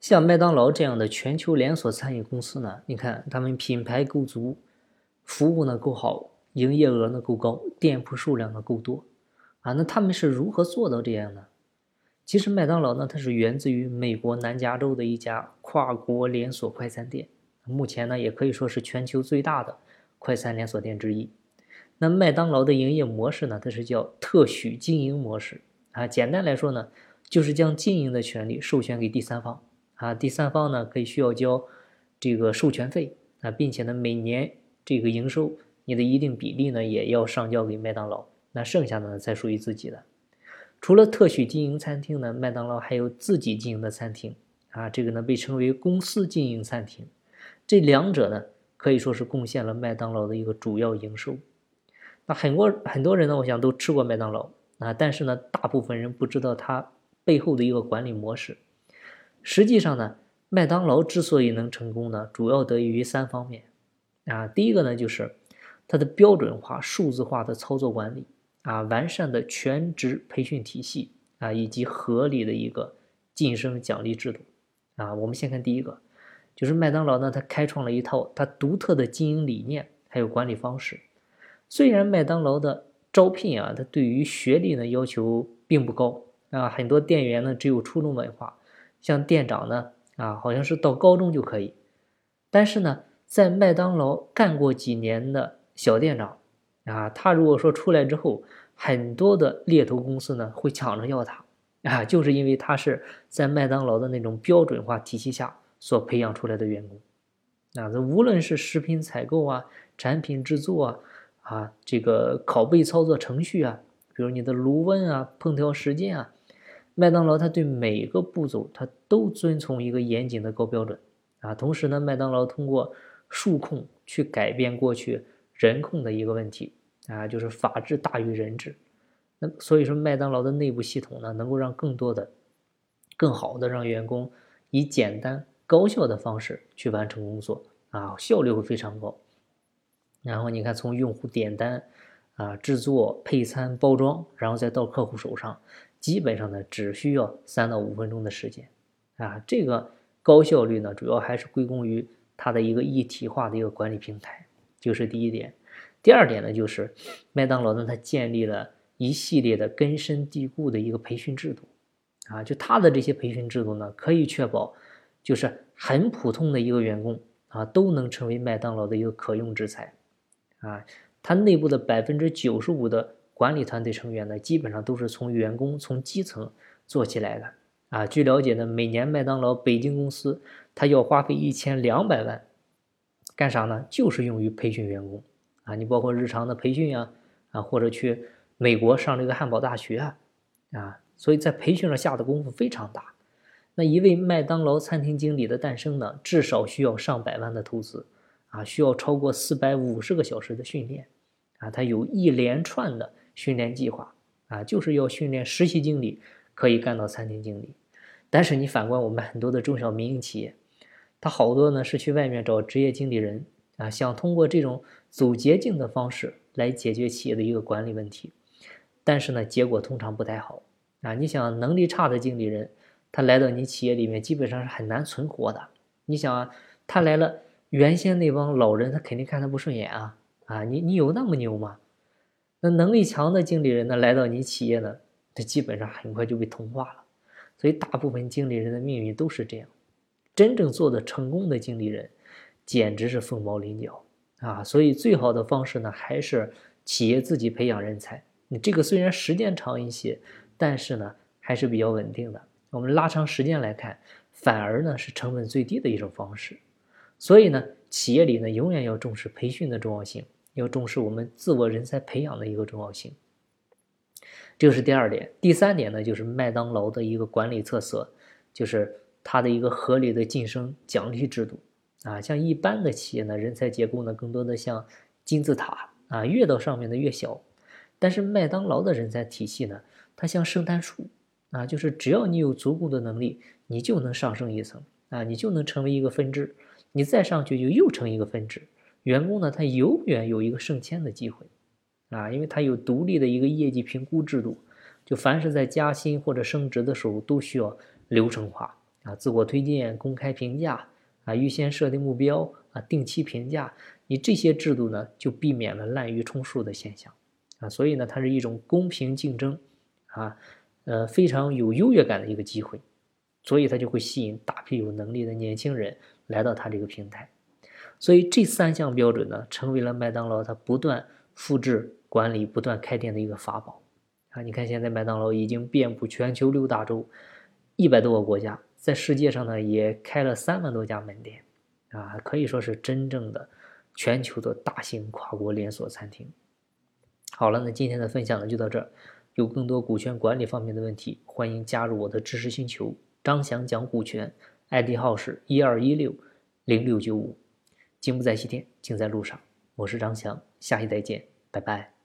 像麦当劳这样的全球连锁餐饮公司呢，你看他们品牌够足，服务呢够好，营业额呢够高，店铺数量呢够多，啊，那他们是如何做到这样的？其实麦当劳呢，它是源自于美国南加州的一家跨国连锁快餐店，目前呢也可以说是全球最大的快餐连锁店之一。那麦当劳的营业模式呢，它是叫特许经营模式啊，简单来说呢，就是将经营的权利授权给第三方。啊，第三方呢可以需要交这个授权费啊，并且呢每年这个营收你的一定比例呢也要上交给麦当劳，那剩下的呢才属于自己的。除了特许经营餐厅呢，麦当劳还有自己经营的餐厅啊，这个呢被称为公司经营餐厅。这两者呢可以说是贡献了麦当劳的一个主要营收。那很多很多人呢，我想都吃过麦当劳啊，但是呢大部分人不知道它背后的一个管理模式。实际上呢，麦当劳之所以能成功呢，主要得益于三方面，啊，第一个呢就是它的标准化、数字化的操作管理，啊，完善的全职培训体系，啊，以及合理的一个晋升奖励制度，啊，我们先看第一个，就是麦当劳呢，它开创了一套它独特的经营理念还有管理方式。虽然麦当劳的招聘啊，它对于学历呢要求并不高，啊，很多店员呢只有初中文化。像店长呢，啊，好像是到高中就可以，但是呢，在麦当劳干过几年的小店长，啊，他如果说出来之后，很多的猎头公司呢会抢着要他，啊，就是因为他是在麦当劳的那种标准化体系下所培养出来的员工，啊，这无论是食品采购啊、产品制作啊、啊这个拷贝操作程序啊，比如你的炉温啊、烹调时间啊。麦当劳它对每个步骤它都遵从一个严谨的高标准啊，同时呢，麦当劳通过数控去改变过去人控的一个问题啊，就是法治大于人治。那所以说，麦当劳的内部系统呢，能够让更多的、更好的让员工以简单高效的方式去完成工作啊，效率会非常高。然后你看，从用户点单啊、制作、配餐、包装，然后再到客户手上。基本上呢，只需要三到五分钟的时间，啊，这个高效率呢，主要还是归功于它的一个一体化的一个管理平台，就是第一点。第二点呢，就是麦当劳呢，它建立了一系列的根深蒂固的一个培训制度，啊，就它的这些培训制度呢，可以确保，就是很普通的一个员工啊，都能成为麦当劳的一个可用之才，啊，它内部的百分之九十五的。管理团队成员呢，基本上都是从员工从基层做起来的啊。据了解呢，每年麦当劳北京公司它要花费一千两百万，干啥呢？就是用于培训员工啊。你包括日常的培训呀，啊，或者去美国上这个汉堡大学啊，啊，所以在培训上下的功夫非常大。那一位麦当劳餐厅经理的诞生呢，至少需要上百万的投资啊，需要超过四百五十个小时的训练啊，他有一连串的。训练计划啊，就是要训练实习经理可以干到餐厅经理。但是你反观我们很多的中小民营企业，他好多呢是去外面找职业经理人啊，想通过这种走捷径的方式来解决企业的一个管理问题。但是呢，结果通常不太好啊。你想能力差的经理人，他来到你企业里面基本上是很难存活的。你想啊，他来了，原先那帮老人他肯定看他不顺眼啊啊！你你有那么牛吗？那能力强的经理人呢，来到你企业呢，他基本上很快就被同化了。所以大部分经理人的命运都是这样。真正做的成功的经理人，简直是凤毛麟角啊！所以最好的方式呢，还是企业自己培养人才。你这个虽然时间长一些，但是呢，还是比较稳定的。我们拉长时间来看，反而呢是成本最低的一种方式。所以呢，企业里呢，永远要重视培训的重要性。要重视我们自我人才培养的一个重要性，这是第二点。第三点呢，就是麦当劳的一个管理特色，就是它的一个合理的晋升奖励制度啊。像一般的企业呢，人才结构呢，更多的像金字塔啊，越到上面的越小。但是麦当劳的人才体系呢，它像圣诞树啊，就是只要你有足够的能力，你就能上升一层啊，你就能成为一个分支，你再上去就又成一个分支。员工呢，他永远有一个升迁的机会，啊，因为他有独立的一个业绩评估制度，就凡是在加薪或者升职的时候，都需要流程化。啊，自我推荐、公开评价啊，预先设定目标啊，定期评价，你这些制度呢，就避免了滥竽充数的现象。啊，所以呢，它是一种公平竞争啊，呃，非常有优越感的一个机会，所以它就会吸引大批有能力的年轻人来到它这个平台，所以这三项标准呢，成为了麦当劳它不断复制管理、不断开店的一个法宝啊，你看现在麦当劳已经遍布全球六大洲，一百多个国家。在世界上呢，也开了三万多家门店，啊，可以说是真正的全球的大型跨国连锁餐厅。好了，那今天的分享呢就到这儿。有更多股权管理方面的问题，欢迎加入我的知识星球。张翔讲股权，ID 号是一二一六零六九五。金不在西天，金在路上。我是张翔，下期再见，拜拜。